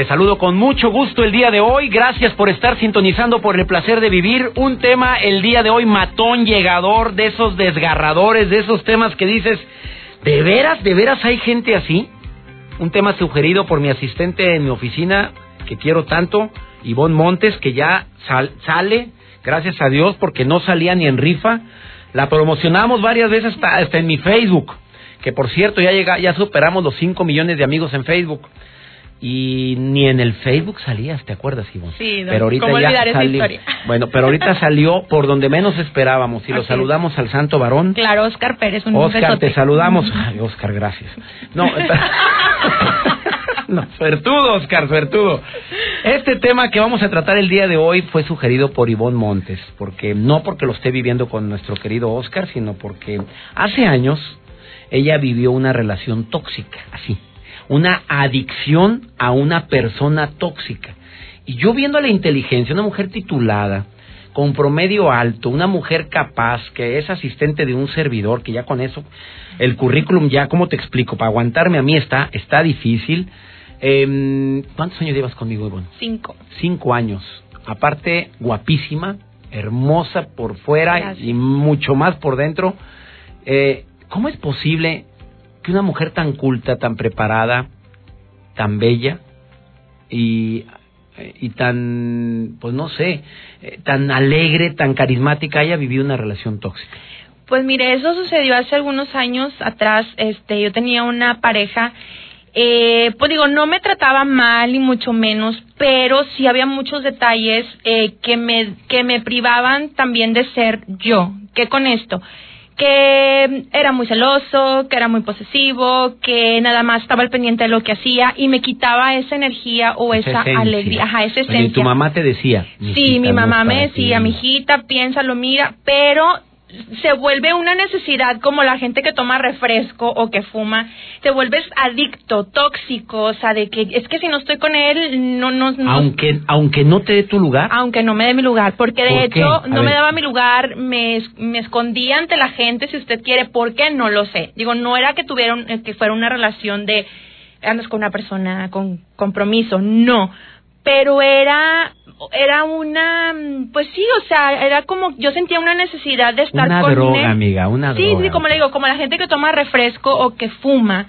Te saludo con mucho gusto el día de hoy. Gracias por estar sintonizando por el placer de vivir. Un tema el día de hoy matón, llegador, de esos desgarradores, de esos temas que dices, ¿de veras, de veras hay gente así? Un tema sugerido por mi asistente en mi oficina, que quiero tanto, Ivonne Montes, que ya sale, gracias a Dios, porque no salía ni en rifa. La promocionamos varias veces hasta, en mi Facebook, que por cierto ya, llega, ya superamos los 5 millones de amigos en Facebook y ni en el Facebook salías, ¿te acuerdas, Ivonne? Sí, pero ahorita ¿cómo ya salió. historia? Bueno, pero ahorita salió por donde menos esperábamos y lo saludamos al santo varón. Claro, Oscar Pérez, un Oscar, te saludamos. Ay, Oscar, gracias. No, no, suertudo, Oscar, suertudo. Este tema que vamos a tratar el día de hoy fue sugerido por Ivonne Montes, porque no porque lo esté viviendo con nuestro querido Oscar, sino porque hace años ella vivió una relación tóxica, así una adicción a una persona tóxica. Y yo viendo la inteligencia, una mujer titulada, con promedio alto, una mujer capaz, que es asistente de un servidor, que ya con eso, el currículum ya, ¿cómo te explico? Para aguantarme a mí está, está difícil. Eh, ¿Cuántos años llevas conmigo, Ivonne? Cinco. Cinco años. Aparte, guapísima, hermosa por fuera y mucho más por dentro. Eh, ¿Cómo es posible que una mujer tan culta, tan preparada, tan bella y, y tan, pues no sé, eh, tan alegre, tan carismática haya vivido una relación tóxica? Pues mire, eso sucedió hace algunos años atrás. Este, yo tenía una pareja eh, pues digo, no me trataba mal ni mucho menos, pero sí había muchos detalles eh, que me que me privaban también de ser yo. ¿Qué con esto? Que era muy celoso, que era muy posesivo, que nada más estaba al pendiente de lo que hacía y me quitaba esa energía o esa, alegría, ajá, esa esencia. ¿Y tu mamá te decía? Sí, mi mamá me decía, mijita, piénsalo, mira, pero se vuelve una necesidad como la gente que toma refresco o que fuma, te vuelves adicto, tóxico, o sea, de que es que si no estoy con él, no, no, aunque, aunque no te dé tu lugar. Aunque no me dé mi lugar, porque de hecho no me daba mi lugar, me, me escondía ante la gente, si usted quiere, ¿por qué? No lo sé. Digo, no era que tuvieron, que fuera una relación de andas con una persona con compromiso, no, pero era era una pues sí o sea era como yo sentía una necesidad de estar una con droga amiga una sí sí como le digo como la gente que toma refresco o que fuma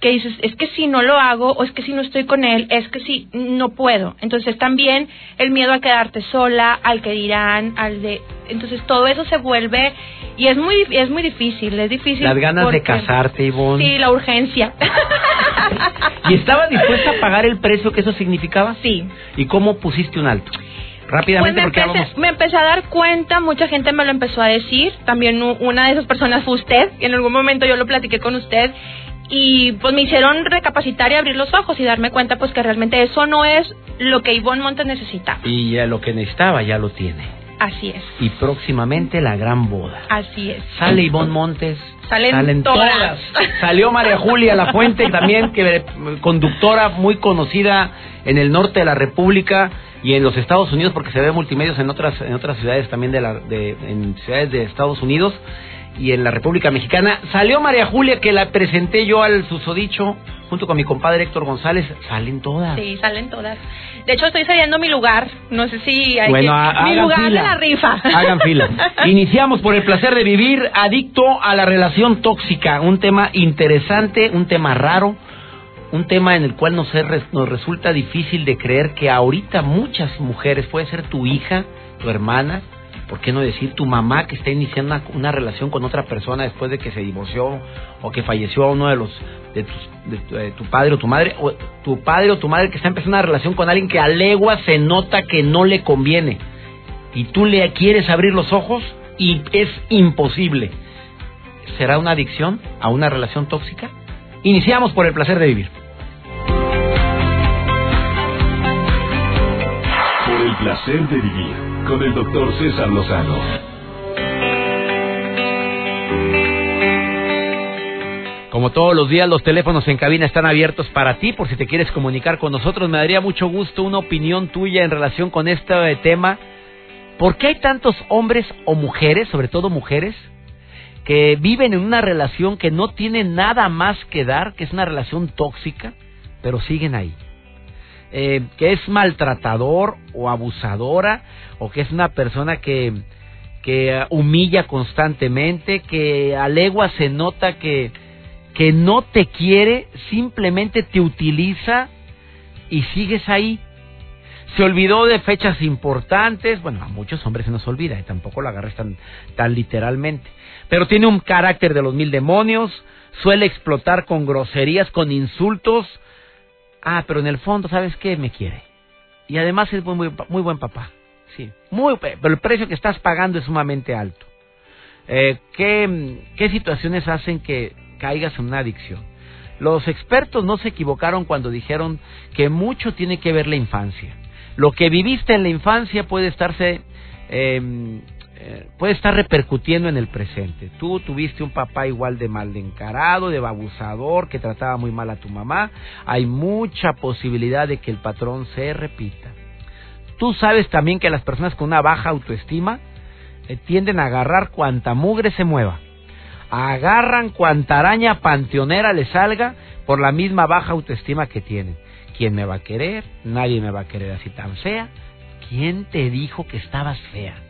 que dices, es que si no lo hago o es que si no estoy con él, es que si no puedo. Entonces también el miedo a quedarte sola, al que dirán, al de... Entonces todo eso se vuelve y es muy es muy difícil, es difícil. Las ganas de casarte, Ivonne. Sí, la urgencia. ¿Y estaba dispuesta a pagar el precio que eso significaba? Sí. ¿Y cómo pusiste un alto? Rápidamente, pues me, porque empecé, me empecé a dar cuenta, mucha gente me lo empezó a decir, también una de esas personas fue usted, y en algún momento yo lo platiqué con usted, y pues me hicieron recapacitar y abrir los ojos y darme cuenta pues que realmente eso no es lo que Ivonne Montes necesitaba. Y ya lo que necesitaba ya lo tiene. Así es. Y próximamente la gran boda. Así es. Sale Ivonne Montes. Salen, todas. Salió María Julia La Fuente también, que conductora muy conocida en el norte de la República y en los Estados Unidos, porque se ve multimedios en otras en otras ciudades también de la de en ciudades de Estados Unidos y en la República Mexicana. Salió María Julia, que la presenté yo al susodicho, junto con mi compadre Héctor González. Salen todas. Sí, salen todas. De hecho, estoy cediendo mi lugar. No sé si hay bueno, mi lugar en la rifa. Hagan fila. Iniciamos por el placer de vivir adicto a la relación tóxica. Un tema interesante, un tema raro. Un tema en el cual nos, nos resulta difícil de creer que ahorita muchas mujeres, puede ser tu hija, tu hermana, ¿por qué no decir tu mamá que está iniciando una, relación con otra persona después de que se divorció o que falleció uno de los de, tu padre o tu madre o tu padre o tu madre que está empezando una relación con alguien que a legua se nota que no le conviene y tú le quieres abrir los ojos y es imposible. ¿Será una adicción a una relación tóxica? Iniciamos por el placer de vivir. Placer de vivir con el doctor César Lozano. Como todos los días, los teléfonos en cabina están abiertos para ti, por si te quieres comunicar con nosotros. Me daría mucho gusto una opinión tuya en relación con este tema. ¿Por qué hay tantos hombres o mujeres, sobre todo mujeres, que viven en una relación que no tiene nada más que dar, que es una relación tóxica, pero siguen ahí? Eh, que es maltratador o abusadora, o que es una persona que, que humilla constantemente, que a legua se nota que que no te quiere, simplemente te utiliza y sigues ahí. Se olvidó de fechas importantes, bueno, a muchos hombres se nos olvida y tampoco lo agarres tan, tan literalmente. Pero tiene un carácter de los mil demonios, suele explotar con groserías, con insultos. Ah, pero en el fondo, ¿sabes qué? Me quiere. Y además es muy, muy, buen papá. Sí, muy, pero el precio que estás pagando es sumamente alto. Eh, ¿qué, ¿Qué situaciones hacen que caigas en una adicción. Los expertos no se equivocaron cuando dijeron que mucho tiene que ver la infancia. Lo que viviste en la infancia puede estarse em, eh, puede estar repercutiendo en el presente. Tú tuviste un papá igual de mal encarado, de babusador, que trataba muy mal a tu mamá. Hay mucha posibilidad de que el patrón se repita. Tú sabes también que las personas con una baja autoestima eh, tienden a agarrar cuanta mugre se mueva agarran cuanta araña panteonera les salga por la misma baja autoestima que tienen. ¿Quién me va a querer? Nadie me va a querer así tan fea. ¿Quién te dijo que estabas fea?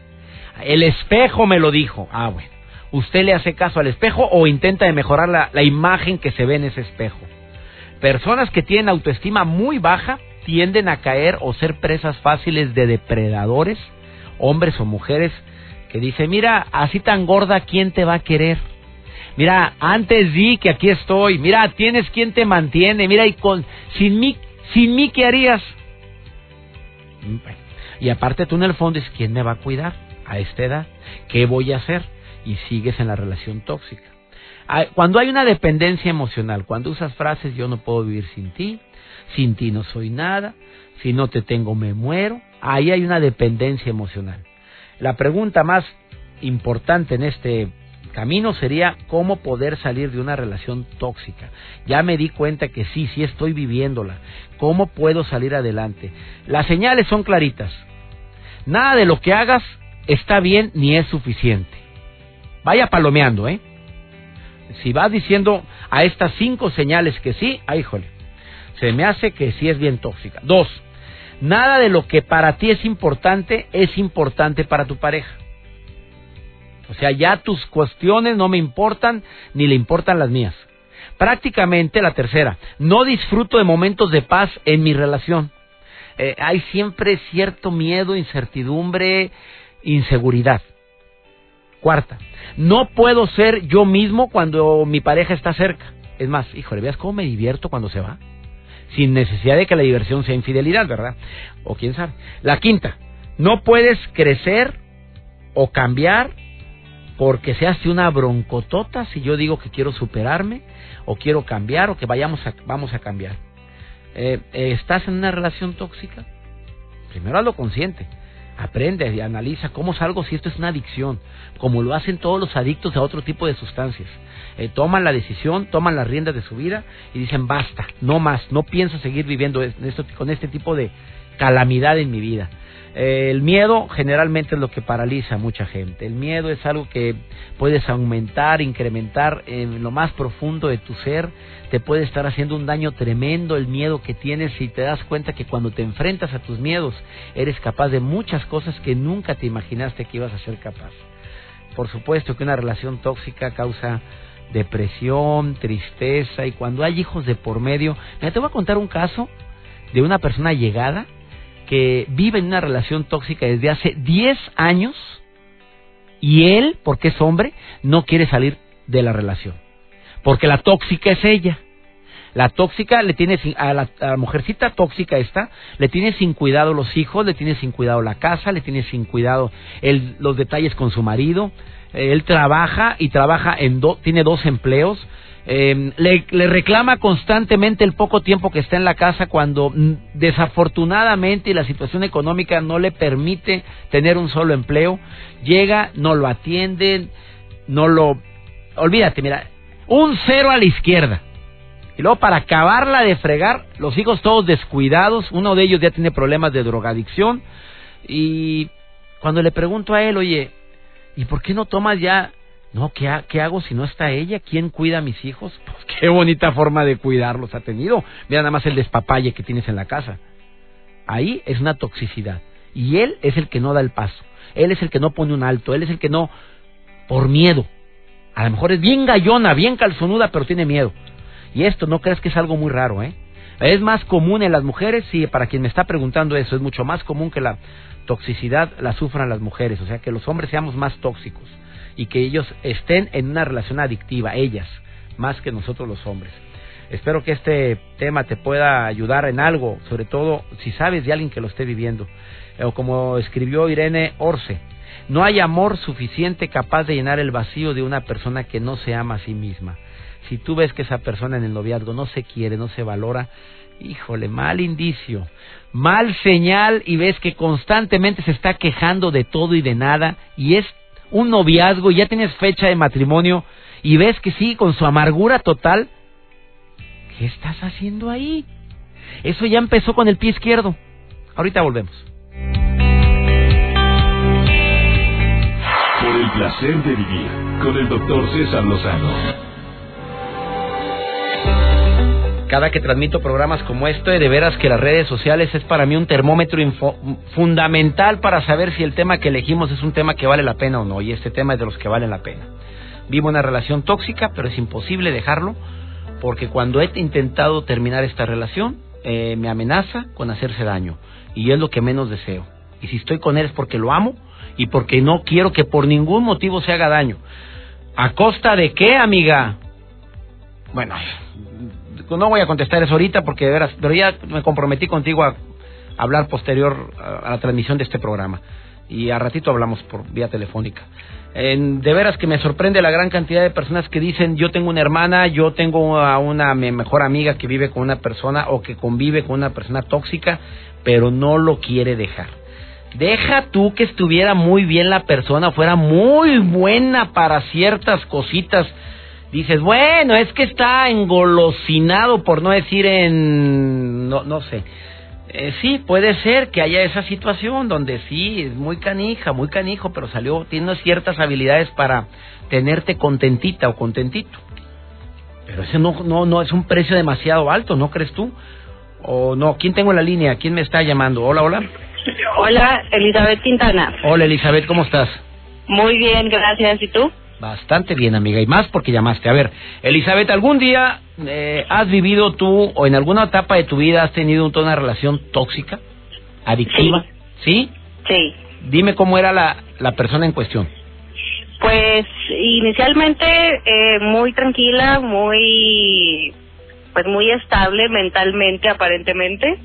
El espejo me lo dijo. Ah, bueno. ¿Usted le hace caso al espejo o intenta mejorar la, imagen que se ve en ese espejo? Personas que tienen autoestima muy baja tienden a caer o ser presas fáciles de depredadores, hombres o mujeres, que dicen, mira, así tan gorda, ¿quién te va a querer? Mira, antes di que aquí estoy. Mira, tienes quien te mantiene. Mira, y con sin mí, sin mí ¿qué harías? Y aparte tú en el fondo es quién me va a cuidar a esta edad, qué voy a hacer y sigues en la relación tóxica. Cuando hay una dependencia emocional, cuando usas frases yo no puedo vivir sin ti, sin ti no soy nada, si no te tengo me muero, ahí hay una dependencia emocional. La pregunta más importante en este camino sería cómo poder salir de una relación tóxica. Ya me di cuenta que sí, sí estoy viviéndola. ¿Cómo puedo salir adelante? Las señales son claritas. Nada de lo que hagas está bien ni es suficiente. Vaya palomeando, ¿eh? Si vas diciendo a estas cinco señales que sí, ay, híjole, se me hace que sí es bien tóxica. Dos, nada de lo que para ti es importante es importante para tu pareja. O sea, ya tus cuestiones no me importan ni le importan las mías. Prácticamente la tercera, no disfruto de momentos de paz en mi relación. Eh, hay siempre cierto miedo, incertidumbre, inseguridad. Cuarta, no puedo ser yo mismo cuando mi pareja está cerca. Es más, híjole, veas cómo me divierto cuando se va. Sin necesidad de que la diversión sea infidelidad, ¿verdad? O quién sabe. La quinta, no puedes crecer o cambiar porque se hace una broncotota si yo digo que quiero superarme o quiero cambiar o que vayamos a, vamos a cambiar. Eh, eh, ¿Estás en una relación tóxica? Primero hazlo consciente. Aprende y analiza cómo salgo si esto es una adicción, como lo hacen todos los adictos a otro tipo de sustancias. Eh, toman la decisión, toman las riendas de su vida y dicen basta, no más, no pienso seguir viviendo con este tipo de calamidad en mi vida. Eh, el miedo generalmente es lo que paraliza a mucha gente. El miedo es algo que puedes aumentar, incrementar en lo más profundo de tu ser. Te puede estar haciendo un daño tremendo el miedo que tienes y te das cuenta que cuando te enfrentas a tus miedos eres capaz de muchas cosas que nunca te imaginaste que ibas a ser capaz. Por supuesto que una relación tóxica causa depresión, tristeza y cuando hay hijos de por medio. Mira, te voy a contar un caso de una persona llegada que vive en una relación tóxica desde hace 10 años y él, porque es hombre, no quiere salir de la relación. Porque la tóxica es ella. La tóxica le tiene a la, mujercita tóxica esta, le tiene sin cuidado los hijos, le tiene sin cuidado la casa, le tiene sin cuidado el, los detalles con su marido. Él trabaja y trabaja en do, tiene dos empleos Eh, le, le, reclama constantemente el poco tiempo que está en la casa cuando mm, desafortunadamente la situación económica no le permite tener un solo empleo. Llega, no lo atienden, no lo... Olvídate, mira, un cero a la izquierda. Y luego para acabarla de fregar, los hijos todos descuidados, uno de ellos ya tiene problemas de drogadicción. Y cuando le pregunto a él, oye, ¿y por qué no tomas ya no, ¿qué, ¿qué, hago si no está ella? ¿Quién cuida a mis hijos? Pues qué bonita forma de cuidarlos ha tenido. Mira nada más el despapalle que tienes en la casa. Ahí es una toxicidad. Y él es el que no da el paso. Él es el que no pone un alto. Él es el que no, por miedo. A lo mejor es bien gallona, bien calzonuda, pero tiene miedo. Y esto no crees que es algo muy raro, ¿eh? Es más común en las mujeres, sí, para quien me está preguntando eso, es mucho más común que la toxicidad la sufran las mujeres, o sea, que los hombres seamos más tóxicos y que ellos estén en una relación adictiva, ellas, más que nosotros los hombres. Espero que este tema te pueda ayudar en algo, sobre todo si sabes de alguien que lo esté viviendo. O como escribió Irene Orce, no hay amor suficiente capaz de llenar el vacío de una persona que no se ama a sí misma. Si tú ves que esa persona en el noviazgo no se quiere, no se valora, híjole, mal indicio, mal señal y ves que constantemente se está quejando de todo y de nada y es un noviazgo y ya tienes fecha de matrimonio y ves que sí, con su amargura total, ¿qué estás haciendo ahí? Eso ya empezó con el pie izquierdo. Ahorita volvemos. Por el placer de vivir con el doctor César Lozano cada que transmito programas como este, de veras que las redes sociales es para mí un termómetro fundamental para saber si el tema que elegimos es un tema que vale la pena o no. Y este tema es de los que valen la pena. Vivo una relación tóxica, pero es imposible dejarlo porque cuando he intentado terminar esta relación, eh, me amenaza con hacerse daño. Y es lo que menos deseo. Y si estoy con él es porque lo amo y porque no quiero que por ningún motivo se haga daño. ¿A costa de qué, amiga? Bueno, no voy a contestar eso ahorita porque de veras, pero ya me comprometí contigo a hablar posterior a la transmisión de este programa. Y a ratito hablamos por vía telefónica. En, de veras que me sorprende la gran cantidad de personas que dicen yo tengo una hermana, yo tengo a una mejor amiga que vive con una persona o que convive con una persona tóxica, pero no lo quiere dejar. Deja tú que estuviera muy bien la persona, fuera muy buena para ciertas cositas dices, bueno, es que está engolosinado, por no decir en, no, no sé. Eh, sí, puede ser que haya esa situación donde sí, es muy canija, muy canijo, pero salió, tiene ciertas habilidades para tenerte contentita o contentito. Pero ese no, no, no es un precio demasiado alto, ¿no crees tú? O no, ¿quién tengo en la línea? ¿Quién me está llamando? Hola, hola. Hola, Elizabeth Quintana. Hola, Elizabeth, ¿cómo estás? Muy bien, gracias. ¿Y tú? Bastante bien, amiga, y más porque llamaste. A ver, Elizabeth, ¿algún día eh, has vivido tú o en alguna etapa de tu vida has tenido una relación tóxica, adictiva? ¿Sí? Sí. Dime cómo era la, la persona en cuestión. Pues inicialmente eh, muy tranquila, muy pues muy estable mentalmente aparentemente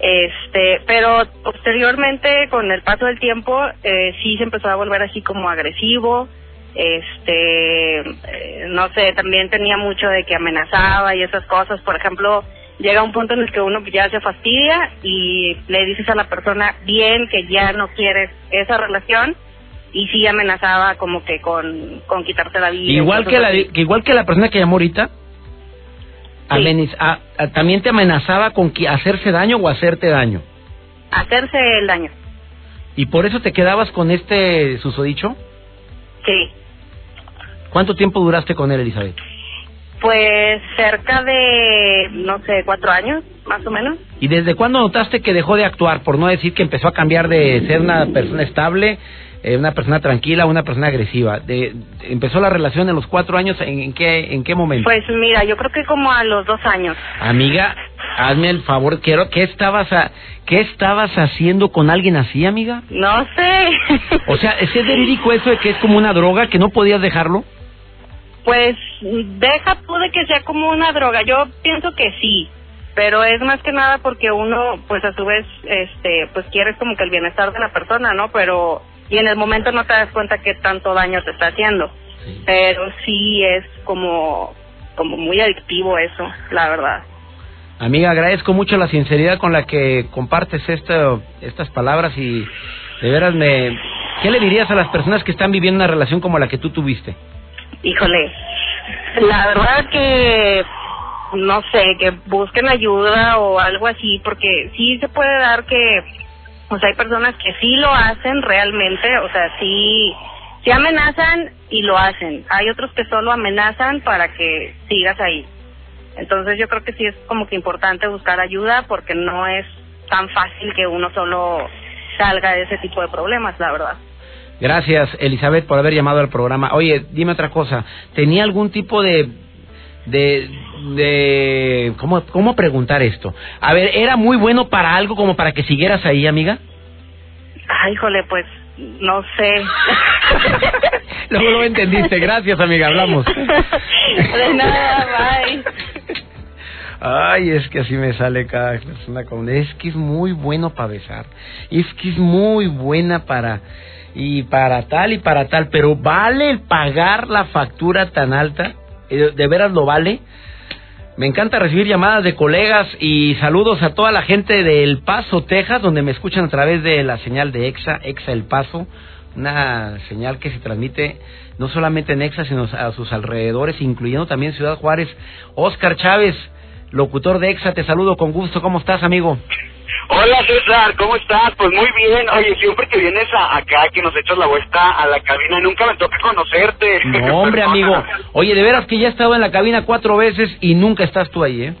este pero posteriormente con el paso del tiempo eh, sí se empezó a volver así como agresivo este no sé también tenía mucho de que amenazaba y esas cosas. Por ejemplo llega un punto en el que uno ya se fastidia y le dices a la persona bien que ya no quieres esa relación y sí amenazaba como que con, con quitarte la vida igual que la igual que la persona que llamó ahorita también te amenazaba con hacerse daño o hacerte daño. Hacerse el daño. Y por eso te quedabas con este susodicho sí ¿Cuánto tiempo duraste con él, Elizabeth? Pues cerca de, no sé, cuatro años, más o menos. ¿Y desde cuándo notaste que dejó de actuar? Por no decir que empezó a cambiar de ser una persona estable, eh, una persona tranquila, una persona agresiva. De, ¿Empezó la relación en los cuatro años? ¿En, qué, ¿En qué momento? Pues mira, yo creo que como a los dos años. Amiga, hazme el favor, quiero, ¿qué estabas, a, ¿qué estabas haciendo con alguien así, amiga? No sé. o sea, ¿es verídico eso de que es como una droga, que no podías dejarlo? Pues deja tú de que sea como una droga. Yo pienso que sí, pero es más que nada porque uno, pues a su vez, este, pues quieres como que el bienestar de la persona, ¿no? Pero y en el momento no te das cuenta que tanto daño te está haciendo. Pero sí es como como muy adictivo eso, la verdad. Amiga, agradezco mucho la sinceridad con la que compartes esto, estas palabras y de veras me... ¿Qué le dirías a las personas que están viviendo una relación como la que tú tuviste? Híjole, la verdad que no sé, que busquen ayuda o algo así, porque sí se puede dar que, o sea, hay personas que sí lo hacen realmente, o sea, sí, sí amenazan y lo hacen. Hay otros que solo amenazan para que sigas ahí. Entonces yo creo que sí es como que importante buscar ayuda porque no es tan fácil que uno solo salga de ese tipo de problemas, la verdad. Gracias, Elizabeth, por haber llamado al programa. Oye, dime otra cosa. ¿Tenía algún tipo de de, de ¿cómo, ¿cómo preguntar esto? A ver, ¿era muy bueno para algo como para que siguieras ahí, amiga? Ay, híjole, pues no sé. Luego lo entendiste. Gracias, amiga. Hablamos. De nada, bye. Ay, es que así me sale cada persona con... Es que es muy bueno para besar. Es que es muy buena para... Y para tal y para tal. Pero ¿vale el pagar la factura tan alta? ¿De veras lo vale? Me encanta recibir llamadas de colegas y saludos a toda la gente de El Paso, Texas, donde me escuchan a través de la señal de EXA, EXA El Paso, una señal que se transmite no solamente en EXA, sino a sus alrededores, incluyendo también Ciudad Juárez. Oscar Chávez, locutor de EXA, te saludo con gusto. ¿Cómo estás, amigo? Hola César, ¿cómo estás? Pues muy bien. Oye, siempre que vienes a, acá, que nos echas la vuelta a la cabina, nunca me toca conocerte. No, hombre, amigo. Oye, de veras que ya he estado en la cabina cuatro veces y nunca estás tú ahí, ¿eh?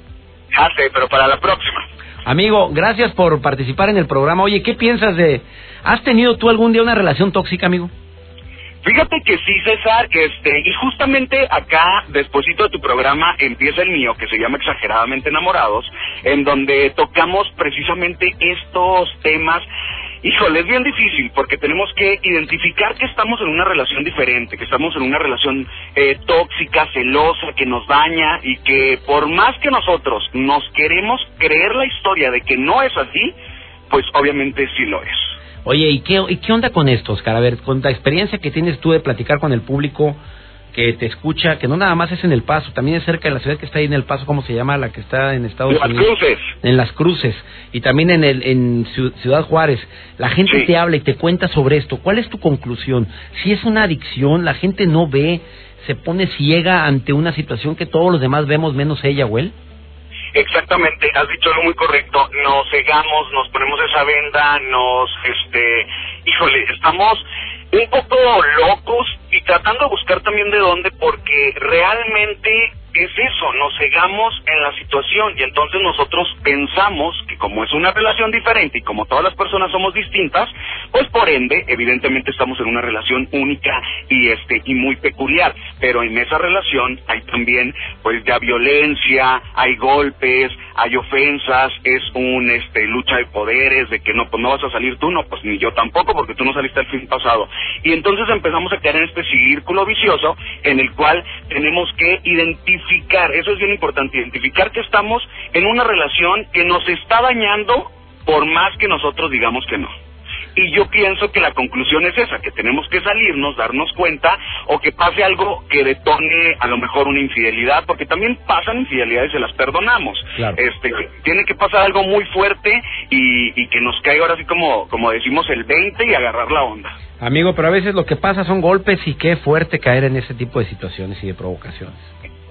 Ya sé, pero para la próxima. Amigo, gracias por participar en el programa. Oye, ¿qué piensas de... ¿Has tenido tú algún día una relación tóxica, amigo? Fíjate que sí, César, este, y justamente acá, despuesito de tu programa, empieza el mío, que se llama Exageradamente Enamorados, en donde tocamos precisamente estos temas Híjole, es bien difícil porque tenemos que identificar que estamos en una relación diferente, que estamos en una relación eh, tóxica, celosa, que nos daña y que por más que nosotros nos queremos creer la historia de que no es así, pues obviamente sí lo es. Oye, ¿y qué, ¿y qué onda con esto, Oscar? A ver, con la experiencia que tienes tú de platicar con el público que te escucha, que no nada más es en El Paso, también es cerca de la ciudad que está ahí en El Paso, ¿cómo se llama? La que está en Estados Unidos. Unidos. Las Cruces. En Las Cruces. Y también en, el, en Ciudad Juárez. La gente Sí. te habla y te cuenta sobre esto. ¿Cuál es tu conclusión? Si es una adicción, la gente no ve, se pone ciega ante una situación que todos los demás vemos menos ella o él. Exactamente, has dicho algo muy correcto. Nos cegamos, nos ponemos esa venda, nos, este, híjole, estamos un poco locos y tratando de buscar también de dónde, porque realmente es eso, nos cegamos en la situación y entonces nosotros pensamos que como es una relación diferente y como todas las personas somos distintas, pues por ende, evidentemente estamos en una relación única y este y muy peculiar, pero en esa relación hay también pues ya violencia, hay golpes, hay ofensas, es un este lucha de poderes de que no pues no vas a salir tú, no pues ni yo tampoco porque tú no saliste el fin pasado. Y entonces empezamos a caer en este círculo vicioso en el cual tenemos que identificar, eso es bien importante, identificar que estamos en una relación que nos está dañando por más que nosotros digamos que no. Y yo pienso que la conclusión es esa, que tenemos que salirnos, darnos cuenta, o que pase algo que detone a lo mejor una infidelidad, porque también pasan infidelidades y se las perdonamos. Claro. Este, tiene que pasar algo muy fuerte y, y que nos caiga ahora así como, como decimos el 20 y agarrar la onda. Amigo, pero a veces lo que pasa son golpes y qué fuerte caer en ese tipo de situaciones y de provocaciones.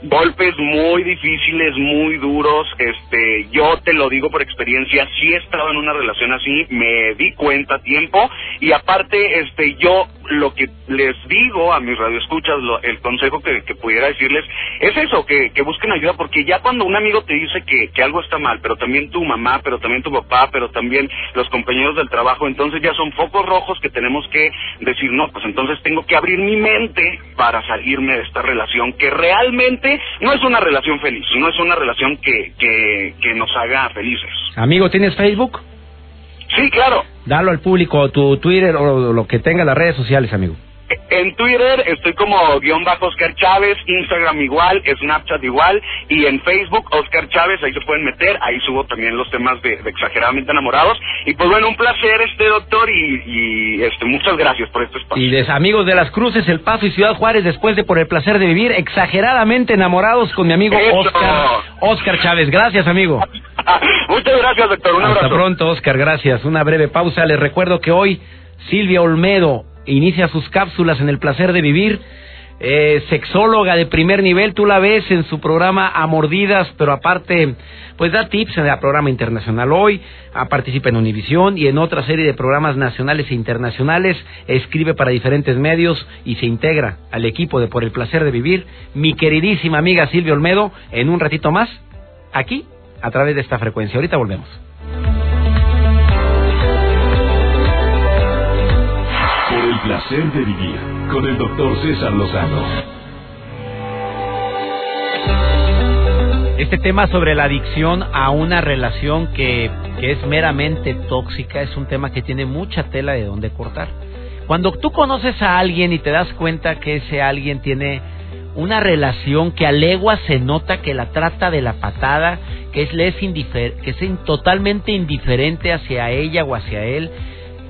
Golpes muy difíciles, muy duros. Este, yo te lo digo por experiencia, sí he estado en una relación así, me di cuenta a tiempo y aparte, este, yo lo que les digo a mis radioescuchas, lo, el consejo que, que pudiera decirles es eso, que, que busquen ayuda, porque ya cuando un amigo te dice que, que algo está mal, pero también tu mamá, pero también tu papá, pero también los compañeros del trabajo, entonces ya son focos rojos que tenemos que decir, no, pues entonces tengo que abrir mi mente para salirme de esta relación que realmente no es una relación feliz, no es una relación que, que, que nos haga felices. Amigo, ¿tienes Facebook? Sí, claro. Dalo al público, tu Twitter o lo que tenga las redes sociales, amigo. En Twitter estoy como guion bajo Oscar Chávez, Instagram igual, Snapchat igual, y en Facebook Oscar Chávez, ahí se pueden meter, ahí subo también los temas de, exageradamente enamorados. Y pues bueno, un placer este doctor y, este muchas gracias por este espacio. Y de amigos de las Cruces, El Paso y Ciudad Juárez, después de por el placer de vivir, exageradamente enamorados con mi amigo Oscar, Oscar Chávez. Gracias, amigo. Muchas gracias, doctor. Un Hasta pronto, Oscar. Gracias. Una breve pausa. Les recuerdo que hoy Silvia Olmedo inicia sus cápsulas en el placer de vivir. Eh, sexóloga de primer nivel, tú la ves en su programa A Mordidas, pero aparte, pues da tips en el programa internacional hoy, participa en Univisión y en otra serie de programas nacionales e internacionales, escribe para diferentes medios y se integra al equipo de Por el Placer de Vivir. Mi queridísima amiga Silvia Olmedo, en un ratito más, aquí, a través de esta frecuencia. Ahorita volvemos. placer de vivir con el doctor César Lozano. Este tema sobre la adicción a una relación que, que es meramente tóxica es un tema que tiene mucha tela de donde cortar. Cuando tú conoces a alguien y te das cuenta que ese alguien tiene una relación que a se nota que la trata de la patada, que es, es, que es totalmente indiferente hacia ella o hacia él,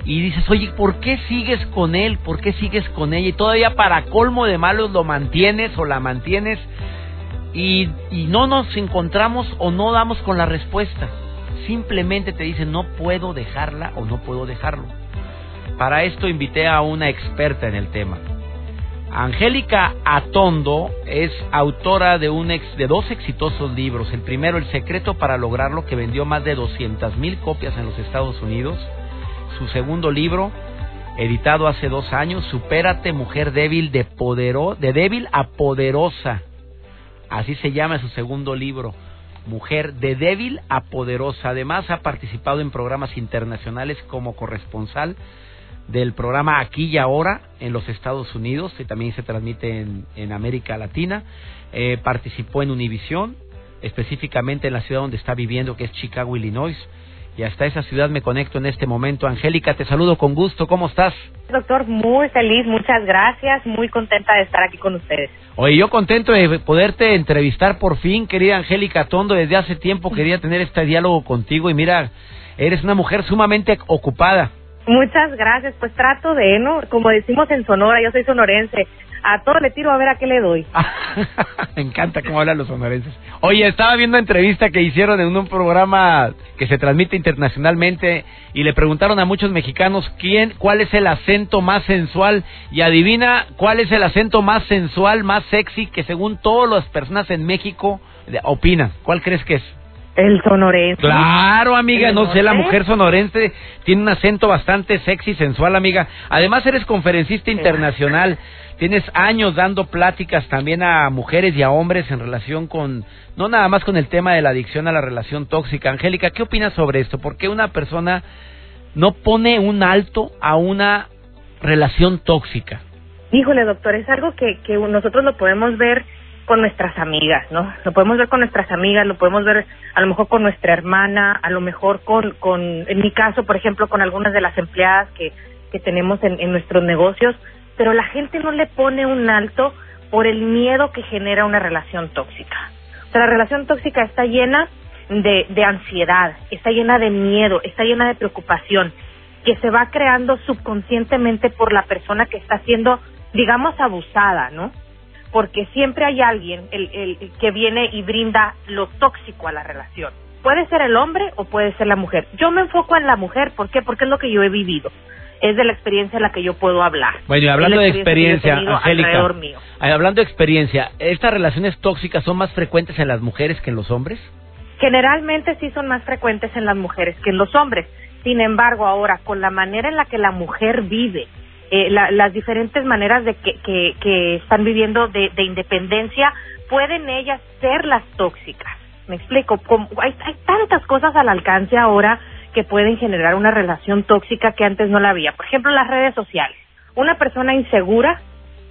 y dices, oye, ¿por qué sigues con él? ¿Por qué sigues con ella? Y todavía para colmo de malos lo mantienes o la mantienes y, y no nos encontramos o no damos con la respuesta. Simplemente te dicen, no puedo dejarla o no puedo dejarlo. Para esto invité a una experta en el tema. Angélica Atondo es autora de, un ex, de dos exitosos libros. El primero, El secreto para lograrlo, que vendió más de 200 mil copias en los Estados Unidos su segundo libro, editado hace dos años, Supérate, mujer débil, de, de débil a poderosa. Así se llama su segundo libro, Mujer de débil a poderosa. Además ha participado en programas internacionales como corresponsal del programa Aquí y Ahora en los Estados Unidos, que también se transmite en, en América Latina. Eh, participó en Univisión, específicamente en la ciudad donde está viviendo, que es Chicago, Illinois y hasta esa ciudad me conecto en este momento. Angélica, te saludo con gusto. ¿Cómo estás? Doctor, muy feliz, muchas gracias, muy contenta de estar aquí con ustedes. Oye, yo contento de poderte entrevistar por fin, querida Angélica Tondo. Desde hace tiempo quería tener este diálogo contigo y mira, eres una mujer sumamente ocupada. Muchas gracias, pues trato de, ¿no? Como decimos en Sonora, yo soy sonorense, a todo le tiro a ver a qué le doy. Me encanta cómo hablan los sonorenses. Oye, estaba viendo entrevista que hicieron en un programa que se transmite internacionalmente y le preguntaron a muchos mexicanos quién, cuál es el acento más sensual y adivina cuál es el acento más sensual, más sexy que según todas las personas en México opinan. ¿Cuál crees que es? El sonorense. Claro, amiga, no sé, la mujer sonorense tiene un acento bastante sexy, sensual, amiga. Además, eres conferencista internacional. Tienes años dando pláticas también a mujeres y a hombres en relación con, no nada más con el tema de la adicción a la relación tóxica. Angélica, ¿qué opinas sobre esto? ¿Por qué una persona no pone un alto a una relación tóxica? Híjole, doctor, es algo que, que nosotros lo podemos ver con nuestras amigas, ¿no? Lo podemos ver con nuestras amigas, lo podemos ver a lo mejor con nuestra hermana, a lo mejor con, con en mi caso, por ejemplo, con algunas de las empleadas que, que tenemos en, en nuestros negocios, pero la gente no le pone un alto por el miedo que genera una relación tóxica. O sea, la relación tóxica está llena de, de ansiedad, está llena de miedo, está llena de preocupación, que se va creando subconscientemente por la persona que está siendo, digamos, abusada, ¿no? Porque siempre hay alguien el, el, que viene y brinda lo tóxico a la relación. Puede ser el hombre o puede ser la mujer. Yo me enfoco en la mujer, ¿por qué? Porque es lo que yo he vivido. Es de la experiencia en la que yo puedo hablar. Bueno, y hablando de experiencia, Angélica, hablando de experiencia, ¿estas relaciones tóxicas son más frecuentes en las mujeres que en los hombres? Generalmente sí son más frecuentes en las mujeres que en los hombres. Sin embargo, ahora, con la manera en la que la mujer vive, eh, las diferentes maneras de que, que, están viviendo de, independencia, pueden ellas ser las tóxicas. Me explico, hay, hay tantas cosas al alcance ahora que pueden generar una relación tóxica que antes no la había. Por ejemplo, las redes sociales. Una persona insegura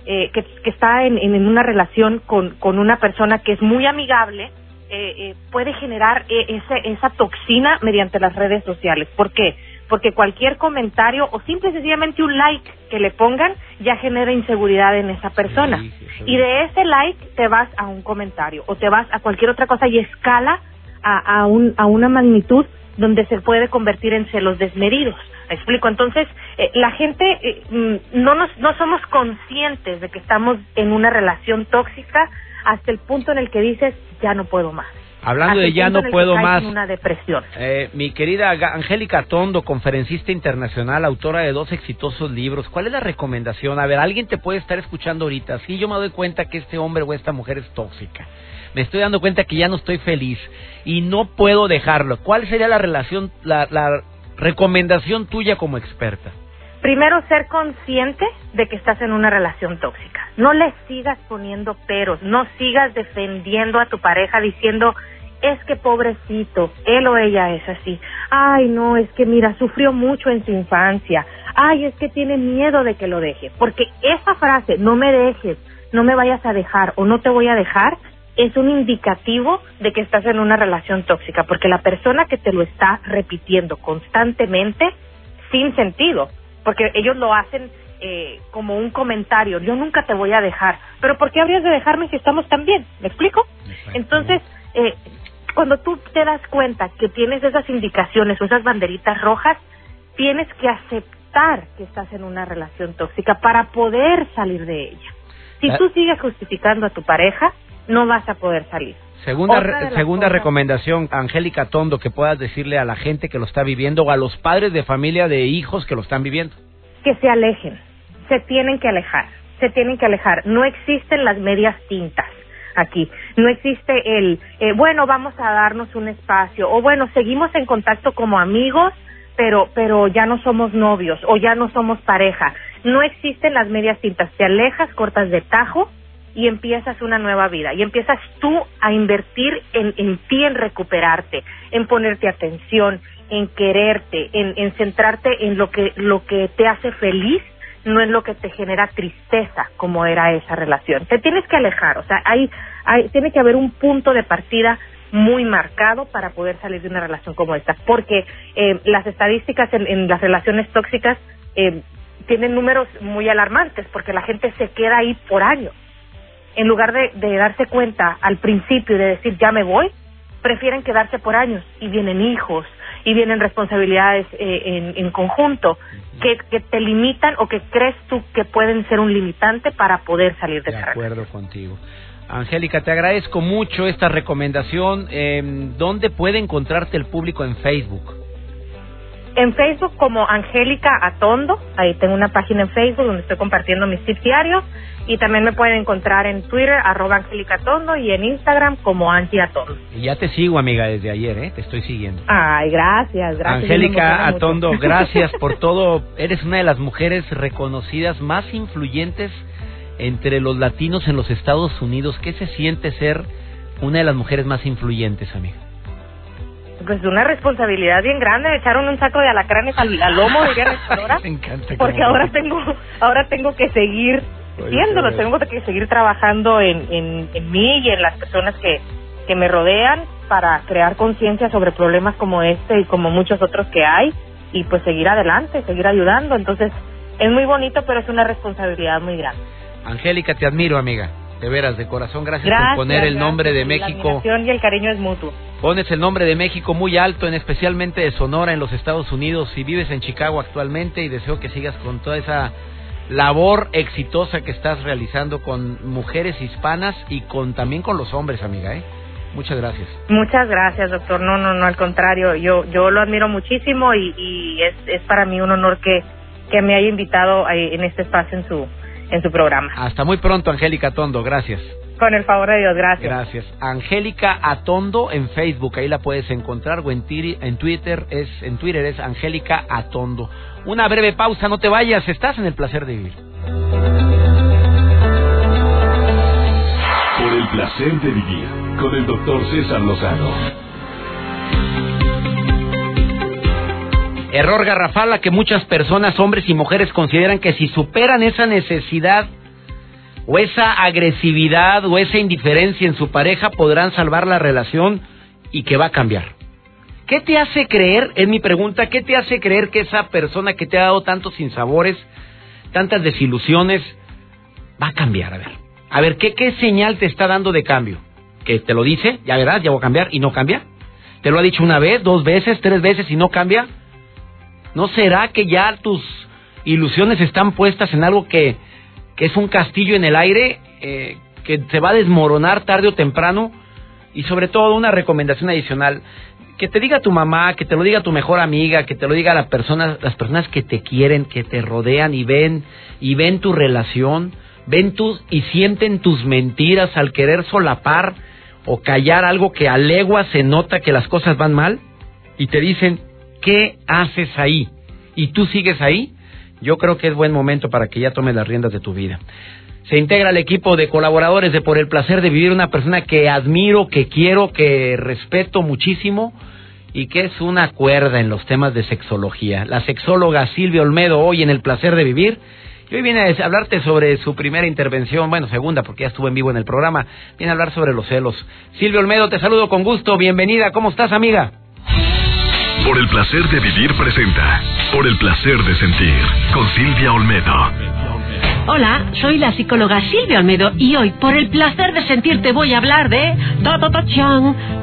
eh, que, que, está en, una relación con, con una persona que es muy amigable eh, puede generar ese, esa toxina mediante las redes sociales. ¿Por qué? Porque cualquier comentario o simple y sencillamente un like que le pongan ya genera inseguridad en esa persona. y de ese like te vas a un comentario o te vas a cualquier otra cosa y escala a, a, un, a una magnitud donde se puede convertir en celos desmedidos. ¿Me explico? Entonces, eh, la gente eh, mm, no, nos, no somos conscientes de que estamos en una relación tóxica hasta el punto en el que dices, ya no puedo más. Hablando de ya no puedo más. Una depresión. Eh, mi querida Angélica Tondo, conferencista internacional, autora de dos exitosos libros. ¿Cuál es la recomendación? A ver, alguien te puede estar escuchando ahorita. Sí, yo me doy cuenta que este hombre o esta mujer es tóxica. Me estoy dando cuenta que ya no estoy feliz y no puedo dejarlo. ¿Cuál sería la relación, la, la recomendación tuya como experta? Primero, ser consciente de que estás en una relación tóxica. No le sigas poniendo peros, no sigas defendiendo a tu pareja diciendo, es que pobrecito, él o ella es así. Ay, no, es que mira, sufrió mucho en su infancia. Ay, es que tiene miedo de que lo deje. Porque esa frase, no me dejes, no me vayas a dejar o no te voy a dejar, es un indicativo de que estás en una relación tóxica. Porque la persona que te lo está repitiendo constantemente, sin sentido, porque ellos lo hacen eh, como un comentario, yo nunca te voy a dejar, pero ¿por qué habrías de dejarme si estamos tan bien? ¿Me explico? Entonces, eh, cuando tú te das cuenta que tienes esas indicaciones o esas banderitas rojas, tienes que aceptar que estás en una relación tóxica para poder salir de ella. Si tú sigues justificando a tu pareja, no vas a poder salir. Segunda, segunda recomendación, Angélica Tondo, que puedas decirle a la gente que lo está viviendo o a los padres de familia de hijos que lo están viviendo. Que se alejen, se tienen que alejar, se tienen que alejar. No existen las medias tintas aquí. No existe el, eh, bueno, vamos a darnos un espacio, o bueno, seguimos en contacto como amigos, pero, pero ya no somos novios, o ya no somos pareja. No existen las medias tintas. Te alejas, cortas de tajo, y empiezas una nueva vida y empiezas tú a invertir en, en ti, en recuperarte, en ponerte atención, en quererte, en, en centrarte en lo que, lo que te hace feliz, no en lo que te genera tristeza como era esa relación. Te tienes que alejar, o sea, hay, hay, tiene que haber un punto de partida muy marcado para poder salir de una relación como esta, porque eh, las estadísticas en, en, las relaciones tóxicas eh, tienen números muy alarmantes, porque la gente se queda ahí por años en lugar de, darse cuenta al principio de decir ya me voy, prefieren quedarse por años y vienen hijos y vienen responsabilidades eh, en, conjunto que, que, te limitan o que crees tú que pueden ser un limitante para poder salir de, de acuerdo contigo. Angélica, te agradezco mucho esta recomendación. Eh, ¿Dónde puede encontrarte el público en Facebook? En Facebook como Angélica Atondo, ahí tengo una página en Facebook donde estoy compartiendo mis tips diarios y también me pueden encontrar en Twitter arroba Angélica Atondo y en Instagram como Angie Atondo. Y ya te sigo amiga desde ayer, ¿eh? te estoy siguiendo. Ay, gracias, gracias. Angélica Atondo, gracias por todo. Eres una de las mujeres reconocidas más influyentes entre los latinos en los Estados Unidos. ¿Qué se siente ser una de las mujeres más influyentes, amiga? Pues una responsabilidad bien grande me echaron un saco de alacranes al, al lomo de guerra me encanta porque ahora tengo ahora tengo que seguir haciéndolo tengo que seguir trabajando en, en, en mí y en las personas que que me rodean para crear conciencia sobre problemas como este y como muchos otros que hay y pues seguir adelante seguir ayudando. Entonces es muy bonito pero es una responsabilidad muy grande. Angélica te admiro amiga de veras, de corazón, gracias, por poner el nombre de México. La y el cariño es mutuo. Pones el nombre de México muy alto, en especialmente de Sonora en los Estados Unidos y vives en Chicago actualmente y deseo que sigas con toda esa labor exitosa que estás realizando con mujeres hispanas y con también con los hombres, amiga, ¿eh? Muchas gracias. Muchas gracias, doctor. No, no, no, al contrario, yo yo lo admiro muchísimo y, y es, es para mí un honor que, que me haya invitado en este espacio en su en su programa. Hasta muy pronto, Angélica Atondo. Gracias. Con el favor de Dios, gracias. Gracias. Angélica Atondo en Facebook, ahí la puedes encontrar, o en, en Twitter es en Twitter es Angélica Atondo. Una breve pausa, no te vayas, estás en el placer de vivir. Por el placer de vivir con el doctor César Lozano. Error garrafal a que muchas personas, hombres y mujeres, consideran que si superan esa necesidad o esa agresividad o esa indiferencia en su pareja podrán salvar la relación y que va a cambiar. ¿Qué te hace creer, es mi pregunta, qué te hace creer que esa persona que te ha dado tantos sinsabores, tantas desilusiones, va a cambiar? A ver, a ver, ¿qué, qué señal te está dando de cambio? ¿Que te lo dice? Ya verás, ya voy a cambiar y no cambia. ¿Te lo ha dicho una vez, dos veces, tres veces y no cambia? ¿No será que ya tus ilusiones están puestas en algo que, que es un castillo en el aire, eh, que se va a desmoronar tarde o temprano? Y sobre todo una recomendación adicional, que te diga tu mamá, que te lo diga tu mejor amiga, que te lo diga la persona, las personas que te quieren, que te rodean y ven y ven tu relación, ven tus y sienten tus mentiras al querer solapar o callar algo que a legua se nota que las cosas van mal y te dicen, ¿qué haces ahí? Y tú sigues ahí, yo creo que es buen momento para que ya tomes las riendas de tu vida. Se integra el equipo de colaboradores de Por el Placer de Vivir, una persona que admiro, que quiero, que respeto muchísimo y que es una cuerda en los temas de sexología. La sexóloga Silvia Olmedo, hoy en El Placer de Vivir. Y hoy viene a hablarte sobre su primera intervención, bueno, segunda, porque ya estuvo en vivo en el programa. Viene a hablar sobre los celos. Silvia Olmedo, te saludo con gusto. Bienvenida. ¿Cómo estás, amiga? Por el placer de vivir presenta. Por el placer de sentir. Con Silvia Olmedo. Hola, soy la psicóloga Silvia Olmedo y hoy, por el placer de sentirte, voy a hablar de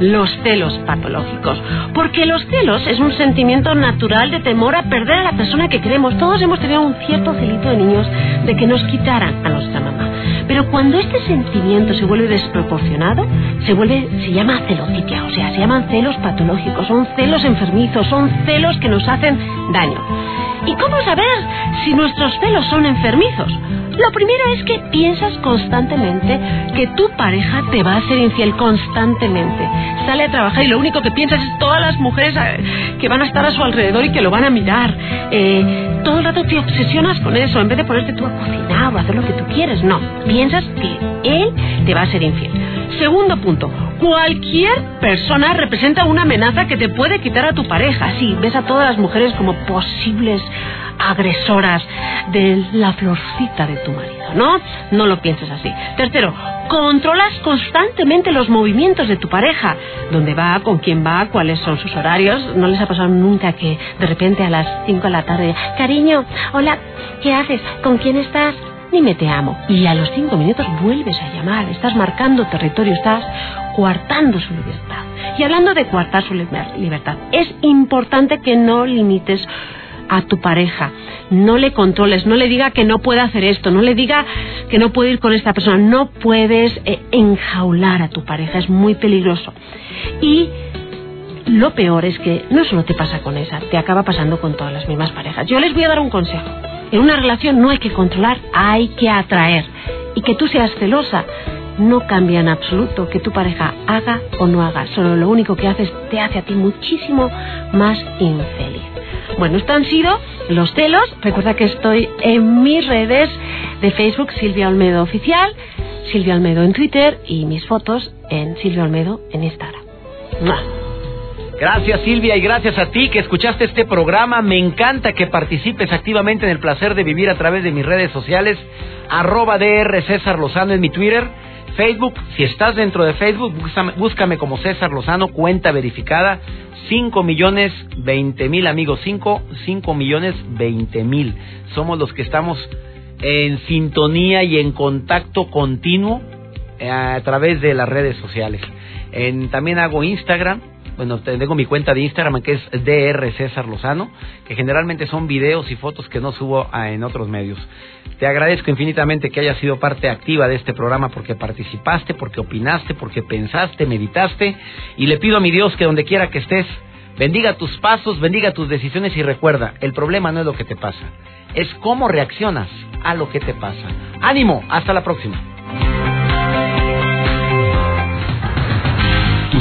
los celos patológicos. Porque los celos es un sentimiento natural de temor a perder a la persona que queremos. Todos hemos tenido un cierto celito de niños de que nos quitaran a nuestra mamá. Pero cuando este sentimiento se vuelve desproporcionado, se vuelve, se llama celocitia, o sea, se llaman celos patológicos, son celos enfermizos, son celos que nos hacen daño. ¿Y cómo saber si nuestros celos son enfermizos? Lo primero es que piensas constantemente que tu pareja te va a ser infiel constantemente. Sale a trabajar y lo único que piensas es todas las mujeres eh, que van a estar a su alrededor y que lo van a mirar. Eh, todo el rato te obsesionas con eso. En vez de ponerte tú a cocinar o a hacer lo que tú quieres, no. Piensas que él te va a ser infiel. Segundo punto, cualquier persona representa una amenaza que te puede quitar a tu pareja. Sí, ves a todas las mujeres como posibles agresoras de la florcita de tu marido, ¿no? No lo pienses así. Tercero, controlas constantemente los movimientos de tu pareja. ¿Dónde va? ¿Con quién va? ¿Cuáles son sus horarios? ¿No les ha pasado nunca que de repente a las 5 de la tarde, cariño, hola, ¿qué haces? ¿Con quién estás? Ni te amo. Y a los cinco minutos vuelves a llamar, estás marcando territorio, estás coartando su libertad. Y hablando de coartar su libertad, es importante que no limites a tu pareja. No le controles, no le diga que no puede hacer esto, no le diga que no puede ir con esta persona. No puedes eh, enjaular a tu pareja, es muy peligroso. Y lo peor es que no solo te pasa con esa, te acaba pasando con todas las mismas parejas. Yo les voy a dar un consejo. En una relación no hay que controlar, hay que atraer. Y que tú seas celosa no cambia en absoluto que tu pareja haga o no haga. Solo lo único que haces te hace a ti muchísimo más infeliz. Bueno, esto han sido los celos. Recuerda que estoy en mis redes de Facebook, Silvia Olmedo Oficial, Silvia Olmedo en Twitter y mis fotos en Silvia Olmedo en Instagram. Gracias Silvia y gracias a ti que escuchaste este programa. Me encanta que participes activamente en el placer de vivir a través de mis redes sociales. Arroba DR César Lozano en mi Twitter. Facebook, si estás dentro de Facebook, búscame, como César Lozano, cuenta verificada. 5 millones 20 mil amigos, 5, 5 millones 20 mil. Somos los que estamos en sintonía y en contacto continuo eh, a través de las redes sociales. En, también hago Instagram, bueno, tengo mi cuenta de Instagram que es DR César Lozano, que generalmente son videos y fotos que no subo en otros medios. Te agradezco infinitamente que hayas sido parte activa de este programa porque participaste, porque opinaste, porque pensaste, meditaste y le pido a mi Dios que donde quiera que estés, bendiga tus pasos, bendiga tus decisiones y recuerda, el problema no es lo que te pasa, es cómo reaccionas a lo que te pasa. Ánimo, hasta la próxima.